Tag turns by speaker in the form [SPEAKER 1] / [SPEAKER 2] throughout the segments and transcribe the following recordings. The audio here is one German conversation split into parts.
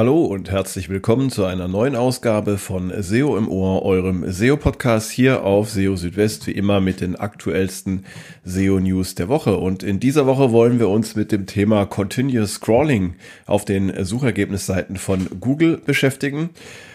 [SPEAKER 1] Hallo und herzlich willkommen zu einer neuen Ausgabe von SEO im Ohr, eurem SEO-Podcast hier auf SEO Südwest, wie immer mit den aktuellsten SEO-News der Woche. Und in dieser Woche wollen wir uns mit dem Thema Continuous Scrolling auf den Suchergebnisseiten von Google beschäftigen.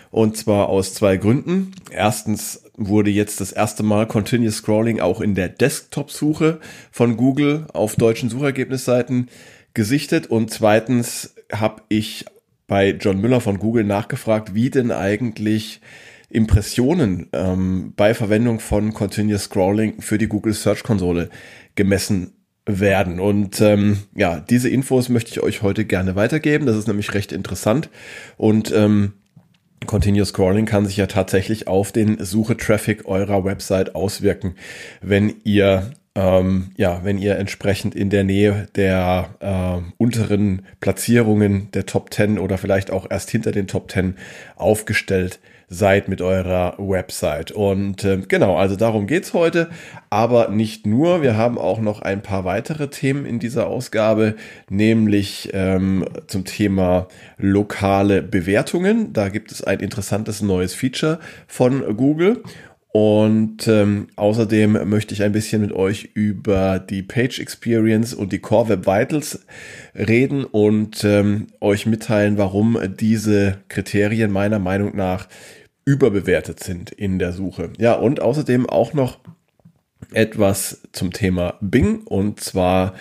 [SPEAKER 1] Und zwar aus zwei Gründen. Erstens wurde jetzt das erste Mal Continuous Scrolling auch in der Desktop-Suche von Google auf deutschen Suchergebnisseiten gesichtet. Und zweitens habe ich bei John Müller von Google nachgefragt, wie denn eigentlich Impressionen ähm, bei Verwendung von Continuous Scrolling für die Google Search Konsole gemessen werden. Und ähm, ja, diese Infos möchte ich euch heute gerne weitergeben. Das ist nämlich recht interessant. Und ähm, Continuous Scrolling kann sich ja tatsächlich auf den Suche-Traffic eurer Website auswirken, wenn ihr ähm, ja, wenn ihr entsprechend in der Nähe der äh, unteren Platzierungen der Top 10 oder vielleicht auch erst hinter den Top 10 aufgestellt seid mit eurer Website. Und äh, genau, also darum geht's heute, aber nicht nur. Wir haben auch noch ein paar weitere Themen in dieser Ausgabe, nämlich ähm, zum Thema lokale Bewertungen. Da gibt es ein interessantes neues Feature von Google. Und ähm, außerdem möchte ich ein bisschen mit euch über die Page Experience und die Core Web Vitals reden und ähm, euch mitteilen, warum diese Kriterien meiner Meinung nach überbewertet sind in der Suche. Ja, und außerdem auch noch etwas zum Thema Bing und zwar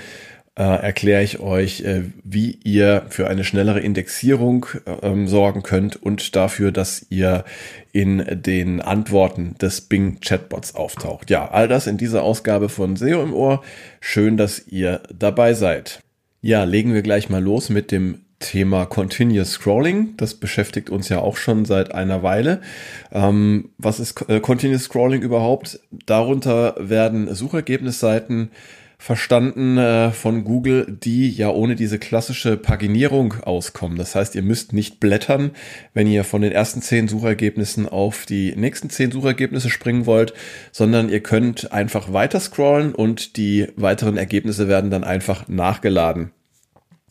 [SPEAKER 1] äh, erkläre ich euch, äh, wie ihr für eine schnellere Indexierung äh, sorgen könnt und dafür, dass ihr in den Antworten des Bing Chatbots auftaucht. Ja, all das in dieser Ausgabe von SEO im Ohr. Schön, dass ihr dabei seid. Ja, legen wir gleich mal los mit dem Thema Continuous Scrolling. Das beschäftigt uns ja auch schon seit einer Weile. Ähm, was ist äh, Continuous Scrolling überhaupt? Darunter werden Suchergebnisseiten verstanden äh, von Google, die ja ohne diese klassische Paginierung auskommen. Das heißt, ihr müsst nicht blättern, wenn ihr von den ersten zehn Suchergebnissen auf die nächsten zehn Suchergebnisse springen wollt, sondern ihr könnt einfach weiter scrollen und die weiteren Ergebnisse werden dann einfach nachgeladen.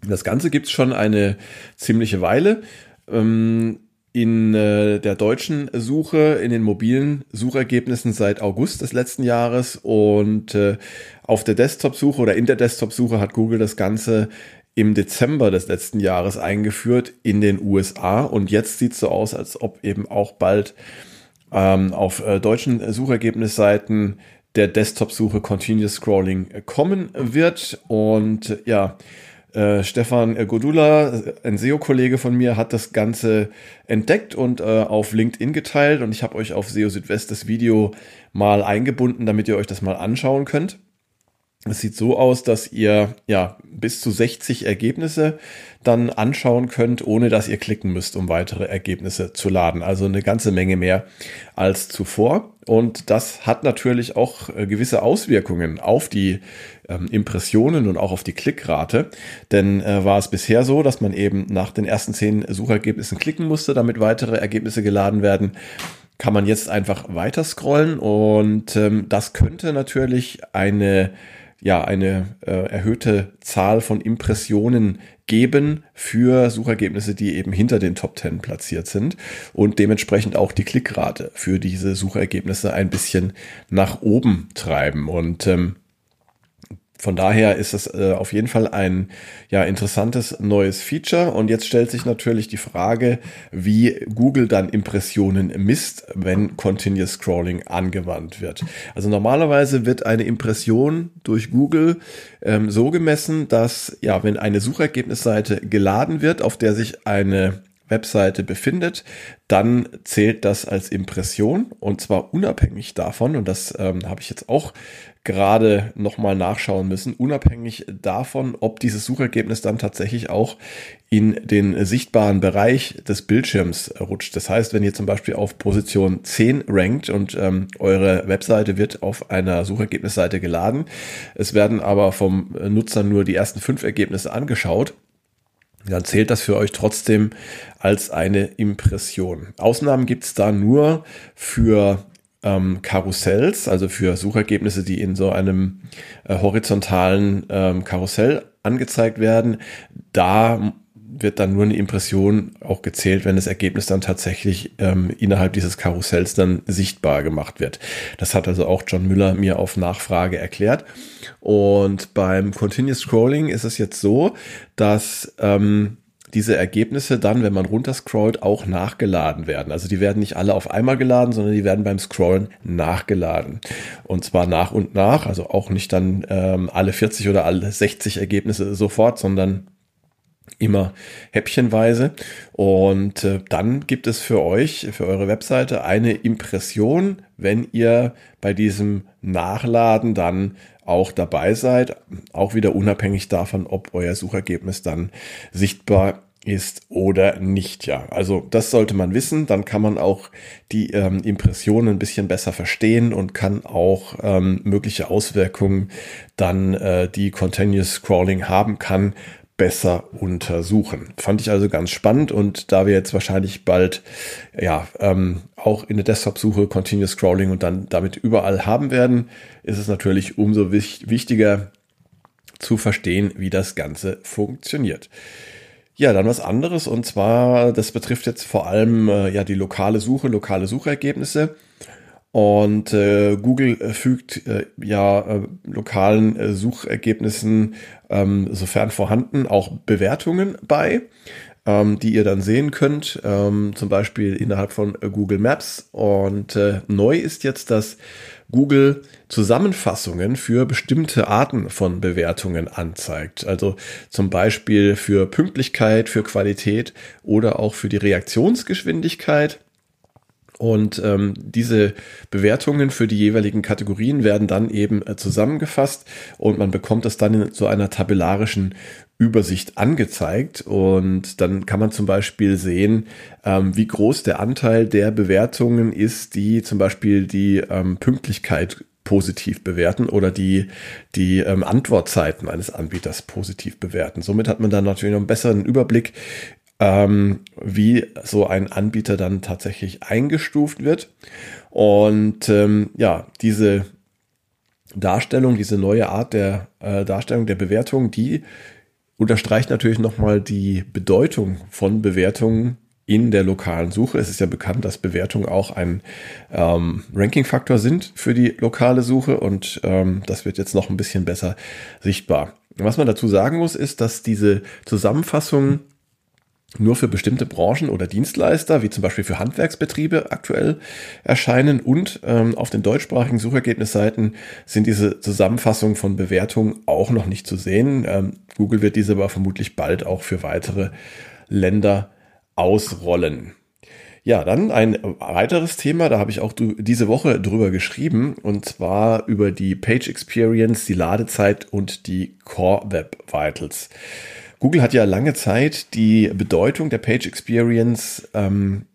[SPEAKER 1] Das Ganze gibt's schon eine ziemliche Weile. Ähm, in äh, der deutschen Suche, in den mobilen Suchergebnissen seit August des letzten Jahres. Und äh, auf der Desktop-Suche oder in der Desktop-Suche hat Google das Ganze im Dezember des letzten Jahres eingeführt in den USA und jetzt sieht es so aus, als ob eben auch bald ähm, auf äh, deutschen Suchergebnisseiten der Desktop-Suche Continuous Scrolling kommen wird. Und ja, äh, Stefan Godula, ein SEO-Kollege von mir, hat das Ganze entdeckt und äh, auf LinkedIn geteilt und ich habe euch auf SEO Südwest das Video mal eingebunden, damit ihr euch das mal anschauen könnt. Es sieht so aus, dass ihr ja bis zu 60 Ergebnisse dann anschauen könnt, ohne dass ihr klicken müsst, um weitere Ergebnisse zu laden. Also eine ganze Menge mehr als zuvor. Und das hat natürlich auch äh, gewisse Auswirkungen auf die ähm, Impressionen und auch auf die Klickrate. Denn äh, war es bisher so, dass man eben nach den ersten zehn Suchergebnissen klicken musste, damit weitere Ergebnisse geladen werden kann man jetzt einfach weiter scrollen und ähm, das könnte natürlich eine ja eine äh, erhöhte Zahl von Impressionen geben für Suchergebnisse, die eben hinter den Top 10 platziert sind und dementsprechend auch die Klickrate für diese Suchergebnisse ein bisschen nach oben treiben. Und ähm, von daher ist es äh, auf jeden Fall ein ja interessantes neues Feature und jetzt stellt sich natürlich die Frage, wie Google dann Impressionen misst, wenn Continuous Scrolling angewandt wird. Also normalerweise wird eine Impression durch Google ähm, so gemessen, dass ja, wenn eine Suchergebnisseite geladen wird, auf der sich eine Webseite befindet, dann zählt das als Impression und zwar unabhängig davon, und das ähm, habe ich jetzt auch gerade nochmal nachschauen müssen, unabhängig davon, ob dieses Suchergebnis dann tatsächlich auch in den sichtbaren Bereich des Bildschirms rutscht. Das heißt, wenn ihr zum Beispiel auf Position 10 rankt und ähm, eure Webseite wird auf einer Suchergebnisseite geladen, es werden aber vom Nutzer nur die ersten fünf Ergebnisse angeschaut, dann zählt das für euch trotzdem als eine Impression. Ausnahmen gibt es da nur für ähm, Karussells, also für Suchergebnisse, die in so einem äh, horizontalen ähm, Karussell angezeigt werden. Da wird dann nur eine Impression auch gezählt, wenn das Ergebnis dann tatsächlich ähm, innerhalb dieses Karussells dann sichtbar gemacht wird. Das hat also auch John Müller mir auf Nachfrage erklärt. Und beim Continuous Scrolling ist es jetzt so, dass ähm, diese Ergebnisse dann, wenn man runterscrollt, auch nachgeladen werden. Also die werden nicht alle auf einmal geladen, sondern die werden beim Scrollen nachgeladen. Und zwar nach und nach, also auch nicht dann ähm, alle 40 oder alle 60 Ergebnisse sofort, sondern immer häppchenweise. Und äh, dann gibt es für euch, für eure Webseite eine Impression, wenn ihr bei diesem Nachladen dann auch dabei seid, auch wieder unabhängig davon, ob euer Suchergebnis dann sichtbar ist oder nicht, ja. Also das sollte man wissen, dann kann man auch die ähm, Impressionen ein bisschen besser verstehen und kann auch ähm, mögliche Auswirkungen dann, äh, die Continuous Scrolling haben kann, besser untersuchen. Fand ich also ganz spannend und da wir jetzt wahrscheinlich bald ja ähm, auch in der Desktop-Suche Continuous Scrolling und dann damit überall haben werden, ist es natürlich umso wich wichtiger zu verstehen, wie das Ganze funktioniert. Ja, dann was anderes und zwar, das betrifft jetzt vor allem äh, ja die lokale Suche, lokale Suchergebnisse. Und äh, Google äh, fügt äh, ja äh, lokalen äh, Suchergebnissen, ähm, sofern vorhanden, auch Bewertungen bei, ähm, die ihr dann sehen könnt, ähm, zum Beispiel innerhalb von äh, Google Maps. Und neu ist jetzt, dass Google Zusammenfassungen für bestimmte Arten von Bewertungen anzeigt. Also zum Beispiel für Pünktlichkeit, für Qualität oder auch für die Reaktionsgeschwindigkeit. Und ähm, diese Bewertungen für die jeweiligen Kategorien werden dann eben äh, zusammengefasst und man bekommt das dann in so einer tabellarischen Übersicht angezeigt. Und dann kann man zum Beispiel sehen, ähm, wie groß der Anteil der Bewertungen ist, die zum Beispiel die ähm, Pünktlichkeit positiv bewerten oder die, die ähm, Antwortzeiten eines Anbieters positiv bewerten. Somit hat man dann natürlich noch einen besseren Überblick ähm, wie so ein Anbieter dann tatsächlich eingestuft wird. Und ähm, ja, diese Darstellung, diese neue Art der äh, Darstellung der Bewertung, die unterstreicht natürlich nochmal die Bedeutung von Bewertungen in der lokalen Suche. Es ist ja bekannt, dass Bewertungen auch ein ähm, Ranking-Faktor sind für die lokale Suche und ähm, das wird jetzt noch ein bisschen besser sichtbar. Was man dazu sagen muss, ist, dass diese Zusammenfassung nur für bestimmte Branchen oder Dienstleister, wie zum Beispiel für Handwerksbetriebe aktuell erscheinen. Und ähm, auf den deutschsprachigen Suchergebnisseiten sind diese Zusammenfassungen von Bewertungen auch noch nicht zu sehen. Ähm, Google wird diese aber vermutlich bald auch für weitere Länder ausrollen. Ja, dann ein weiteres Thema, da habe ich auch diese Woche drüber geschrieben, und zwar über die Page Experience, die Ladezeit und die Core Web Vitals. Google hat ja lange Zeit die Bedeutung der Page Experience ähm,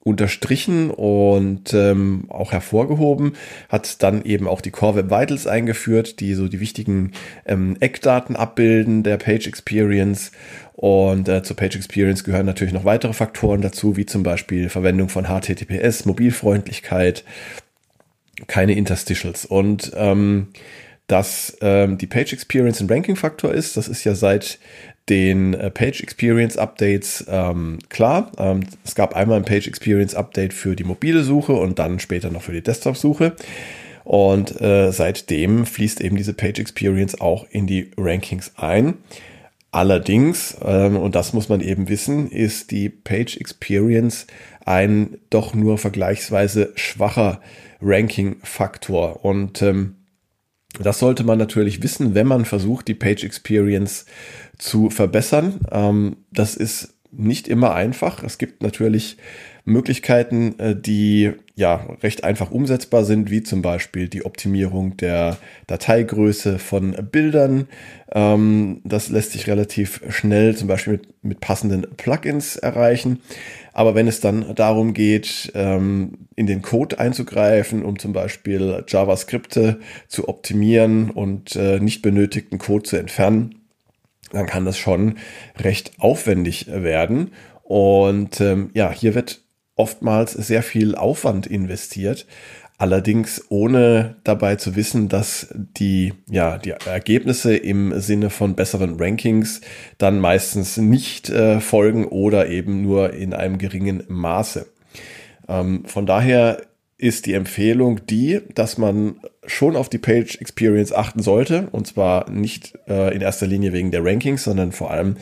[SPEAKER 1] unterstrichen und ähm, auch hervorgehoben, hat dann eben auch die Core Web Vitals eingeführt, die so die wichtigen ähm, Eckdaten abbilden der Page Experience. Und äh, zur Page Experience gehören natürlich noch weitere Faktoren dazu, wie zum Beispiel Verwendung von HTTPS, Mobilfreundlichkeit, keine Interstitials. Und ähm, dass ähm, die Page Experience ein Ranking-Faktor ist. Das ist ja seit den äh, Page Experience Updates ähm, klar. Ähm, es gab einmal ein Page Experience Update für die mobile Suche und dann später noch für die Desktop-Suche. Und äh, seitdem fließt eben diese Page Experience auch in die Rankings ein. Allerdings, ähm, und das muss man eben wissen, ist die Page Experience ein doch nur vergleichsweise schwacher Ranking-Faktor. Und ähm, das sollte man natürlich wissen, wenn man versucht, die Page Experience zu verbessern. Ähm, das ist nicht immer einfach. Es gibt natürlich Möglichkeiten, äh, die ja recht einfach umsetzbar sind, wie zum Beispiel die Optimierung der Dateigröße von Bildern. Ähm, das lässt sich relativ schnell zum Beispiel mit, mit passenden Plugins erreichen. Aber wenn es dann darum geht, ähm, in den Code einzugreifen, um zum Beispiel JavaScripte zu optimieren und äh, nicht benötigten Code zu entfernen, dann kann das schon recht aufwendig werden. Und ähm, ja, hier wird oftmals sehr viel Aufwand investiert. allerdings ohne dabei zu wissen, dass die, ja, die Ergebnisse im Sinne von besseren Rankings dann meistens nicht äh, folgen oder eben nur in einem geringen Maße. Ähm, von daher ist die Empfehlung die, dass man schon auf die Page Experience achten sollte. Und zwar nicht äh, in erster Linie wegen der Rankings, sondern vor allem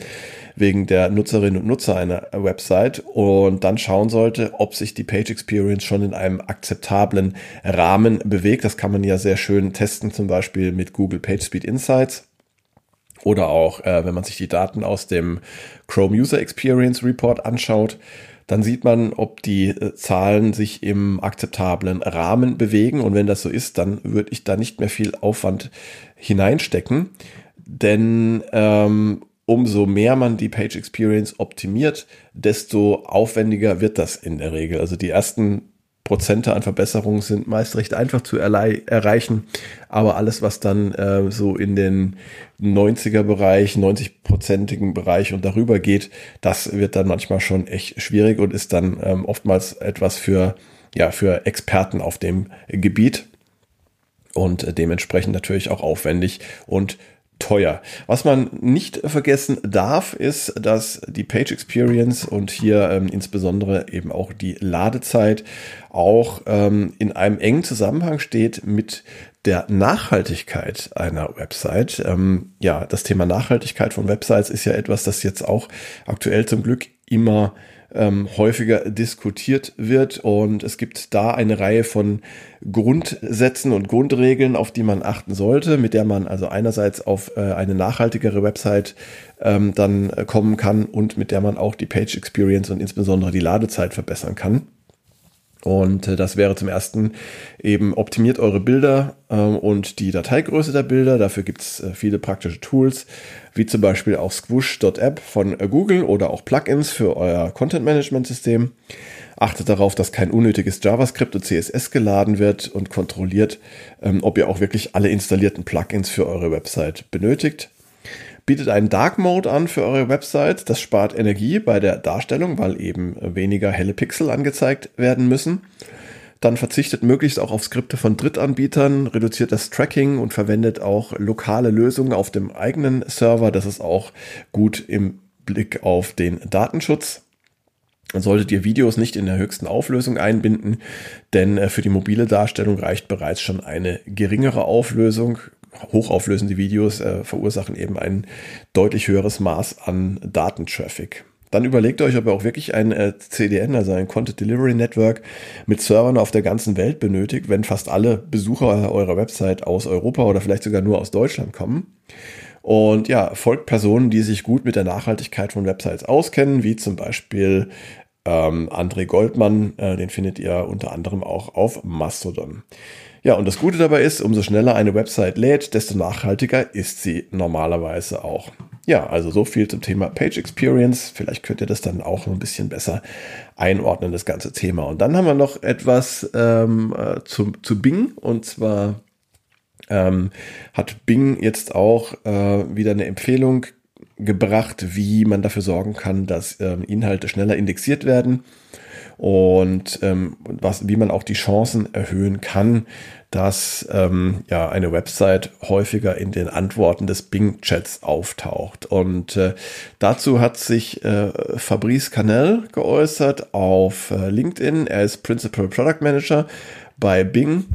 [SPEAKER 1] wegen der Nutzerinnen und Nutzer einer Website und dann schauen sollte, ob sich die Page Experience schon in einem akzeptablen Rahmen bewegt. Das kann man ja sehr schön testen, zum Beispiel mit Google PageSpeed Insights. Oder auch, äh, wenn man sich die Daten aus dem Chrome User Experience Report anschaut, dann sieht man, ob die äh, Zahlen sich im akzeptablen Rahmen bewegen. Und wenn das so ist, dann würde ich da nicht mehr viel Aufwand hineinstecken. Denn ähm, umso mehr man die Page Experience optimiert, desto aufwendiger wird das in der Regel. Also die ersten Prozente an Verbesserungen sind meist recht einfach zu erreichen, aber alles, was dann äh, so in den 90er Bereich, 90-prozentigen Bereich und darüber geht, das wird dann manchmal schon echt schwierig und ist dann ähm, oftmals etwas für, ja, für Experten auf dem Gebiet und äh, dementsprechend natürlich auch aufwendig und teuer. Was man nicht vergessen darf, ist, dass die Page Experience und hier ähm, insbesondere eben auch die Ladezeit auch ähm, in einem engen Zusammenhang steht mit der Nachhaltigkeit einer Website. Ähm, ja, das Thema Nachhaltigkeit von Websites ist ja etwas, das jetzt auch aktuell zum Glück immer ähm, häufiger diskutiert wird. Und es gibt da eine Reihe von Grundsätzen und Grundregeln, auf die man achten sollte, mit der man also einerseits auf äh, eine nachhaltigere Website ähm, dann kommen kann und mit der man auch die Page Experience und insbesondere die Ladezeit verbessern kann. Und äh, das wäre zum ersten eben optimiert eure Bilder äh, und die Dateigröße der Bilder. Dafür gibt's äh, viele praktische Tools, wie zum Beispiel auch Squoosh.app von Google oder auch Plugins für euer Content-Management-System. Achtet darauf, dass kein unnötiges JavaScript und CSS geladen wird und kontrolliert, ähm, ob ihr auch wirklich alle installierten Plugins für eure Website benötigt bietet einen Dark Mode an für eure Website. Das spart Energie bei der Darstellung, weil eben weniger helle Pixel angezeigt werden müssen. Dann verzichtet möglichst auch auf Skripte von Drittanbietern, reduziert das Tracking und verwendet auch lokale Lösungen auf dem eigenen Server. Das ist auch gut im Blick auf den Datenschutz. Solltet ihr Videos nicht in der höchsten Auflösung einbinden, denn äh, für die mobile Darstellung reicht bereits schon eine geringere Auflösung hochauflösende Videos äh, verursachen eben ein deutlich höheres Maß an Datentraffic. Dann überlegt euch, ob ihr auch wirklich ein äh, CDN, also ein Content Delivery Network mit Servern auf der ganzen Welt benötigt, wenn fast alle Besucher eurer Website aus Europa oder vielleicht sogar nur aus Deutschland kommen. Und ja, folgt Personen, die sich gut mit der Nachhaltigkeit von Websites auskennen, wie zum Beispiel ähm, André Goldmann, äh, den findet ihr unter anderem auch auf Mastodon. Ja, und das Gute dabei ist, umso schneller eine Website lädt, desto nachhaltiger ist sie normalerweise auch. Ja, also so viel zum Thema Page Experience. Vielleicht könnt ihr das dann auch ein bisschen besser einordnen, das ganze Thema. Und dann haben wir noch etwas ähm, äh, zu, zu Bing und zwar ähm, hat Bing jetzt auch äh, wieder eine Empfehlung gebracht, wie man dafür sorgen kann, dass ähm, Inhalte schneller indexiert werden und ähm, was, wie man auch die Chancen erhöhen kann, dass ähm, ja eine Website häufiger in den Antworten des Bing-Chats auftaucht. Und äh, dazu hat sich äh, Fabrice Canel geäußert auf äh, LinkedIn. Er ist Principal Product Manager bei Bing.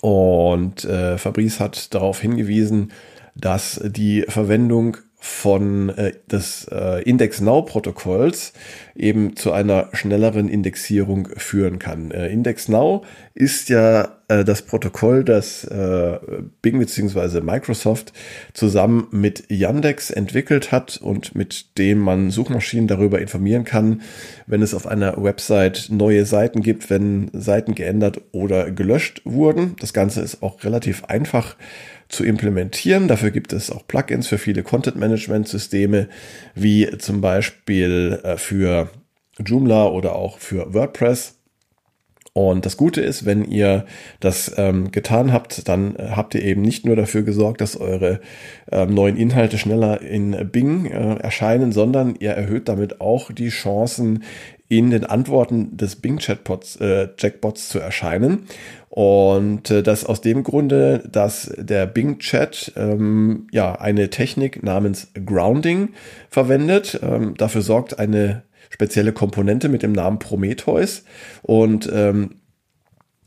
[SPEAKER 1] Und äh, Fabrice hat darauf hingewiesen, dass die Verwendung von äh, des äh, Index Now Protokolls eben zu einer schnelleren Indexierung führen kann. Äh, Index Now ist ja äh, das Protokoll, das äh, Bing bzw. Microsoft zusammen mit Yandex entwickelt hat und mit dem man Suchmaschinen darüber informieren kann, wenn es auf einer Website neue Seiten gibt, wenn Seiten geändert oder gelöscht wurden. Das Ganze ist auch relativ einfach zu implementieren. Dafür gibt es auch Plugins für viele Content-Management-Systeme, wie zum Beispiel äh, für Joomla oder auch für WordPress. Und das Gute ist, wenn ihr das ähm, getan habt, dann äh, habt ihr eben nicht nur dafür gesorgt, dass eure ähm, neuen Inhalte schneller in Bing äh, erscheinen, sondern ihr erhöht damit auch die Chancen, in den Antworten des Bing Chatbots, äh, Jackbots zu erscheinen. Und äh, das aus dem Grunde, dass der Bing Chat ähm, ja eine Technik namens Grounding verwendet. Ähm, dafür sorgt eine spezielle Komponente mit dem Namen Prometheus. Und ähm,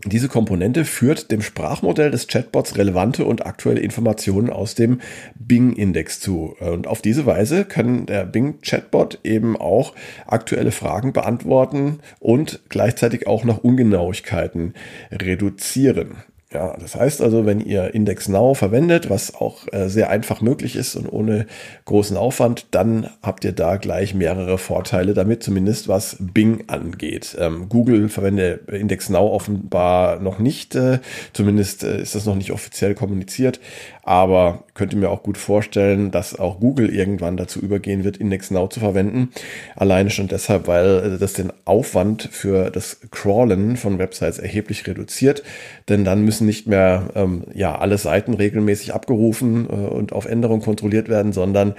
[SPEAKER 1] diese Komponente führt dem Sprachmodell des Chatbots relevante und aktuelle Informationen aus dem Bing-Index zu. Und auf diese Weise kann der Bing-Chatbot eben auch aktuelle Fragen beantworten und gleichzeitig auch noch Ungenauigkeiten reduzieren. Ja, das heißt also, wenn ihr Index Now verwendet, was auch äh, sehr einfach möglich ist und ohne großen Aufwand, dann habt ihr da gleich mehrere Vorteile damit, zumindest was Bing angeht. Ähm, Google verwendet Index Now offenbar noch nicht, äh, zumindest äh, ist das noch nicht offiziell kommuniziert, aber könnte mir auch gut vorstellen, dass auch Google irgendwann dazu übergehen wird, Index Now zu verwenden. Alleine schon deshalb, weil äh, das den Aufwand für das Crawlen von Websites erheblich reduziert, denn dann müssen nicht mehr ähm, ja alle Seiten regelmäßig abgerufen äh, und auf Änderung kontrolliert werden, sondern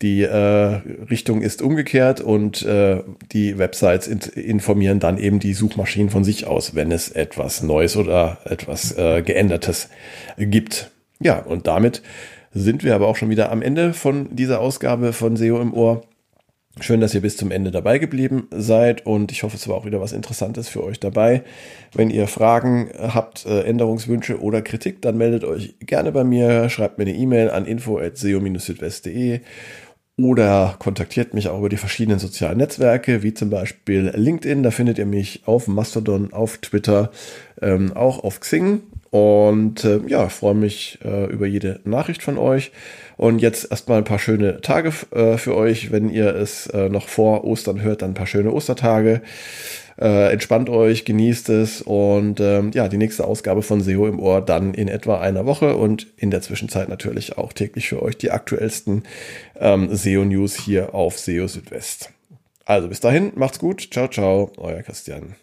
[SPEAKER 1] die äh, Richtung ist umgekehrt und äh, die Websites in informieren dann eben die Suchmaschinen von sich aus, wenn es etwas Neues oder etwas äh, Geändertes gibt. Ja, und damit sind wir aber auch schon wieder am Ende von dieser Ausgabe von SEO im Ohr. Schön, dass ihr bis zum Ende dabei geblieben seid und ich hoffe, es war auch wieder was Interessantes für euch dabei. Wenn ihr Fragen habt, äh, Änderungswünsche oder Kritik, dann meldet euch gerne bei mir, schreibt mir eine E-Mail an info@seo-südwest.de oder kontaktiert mich auch über die verschiedenen sozialen Netzwerke, wie zum Beispiel LinkedIn. Da findet ihr mich auf Mastodon, auf Twitter, ähm, auch auf Xing. Und äh, ja, freue mich äh, über jede Nachricht von euch. Und jetzt erstmal ein paar schöne Tage äh, für euch. Wenn ihr es äh, noch vor Ostern hört, dann ein paar schöne Ostertage. Äh, entspannt euch, genießt es und ähm, ja, die nächste Ausgabe von SEO im Ohr dann in etwa einer Woche und in der Zwischenzeit natürlich auch täglich für euch die aktuellsten ähm, SEO-News hier auf SEO Südwest. Also bis dahin, macht's gut, ciao, ciao, euer Christian.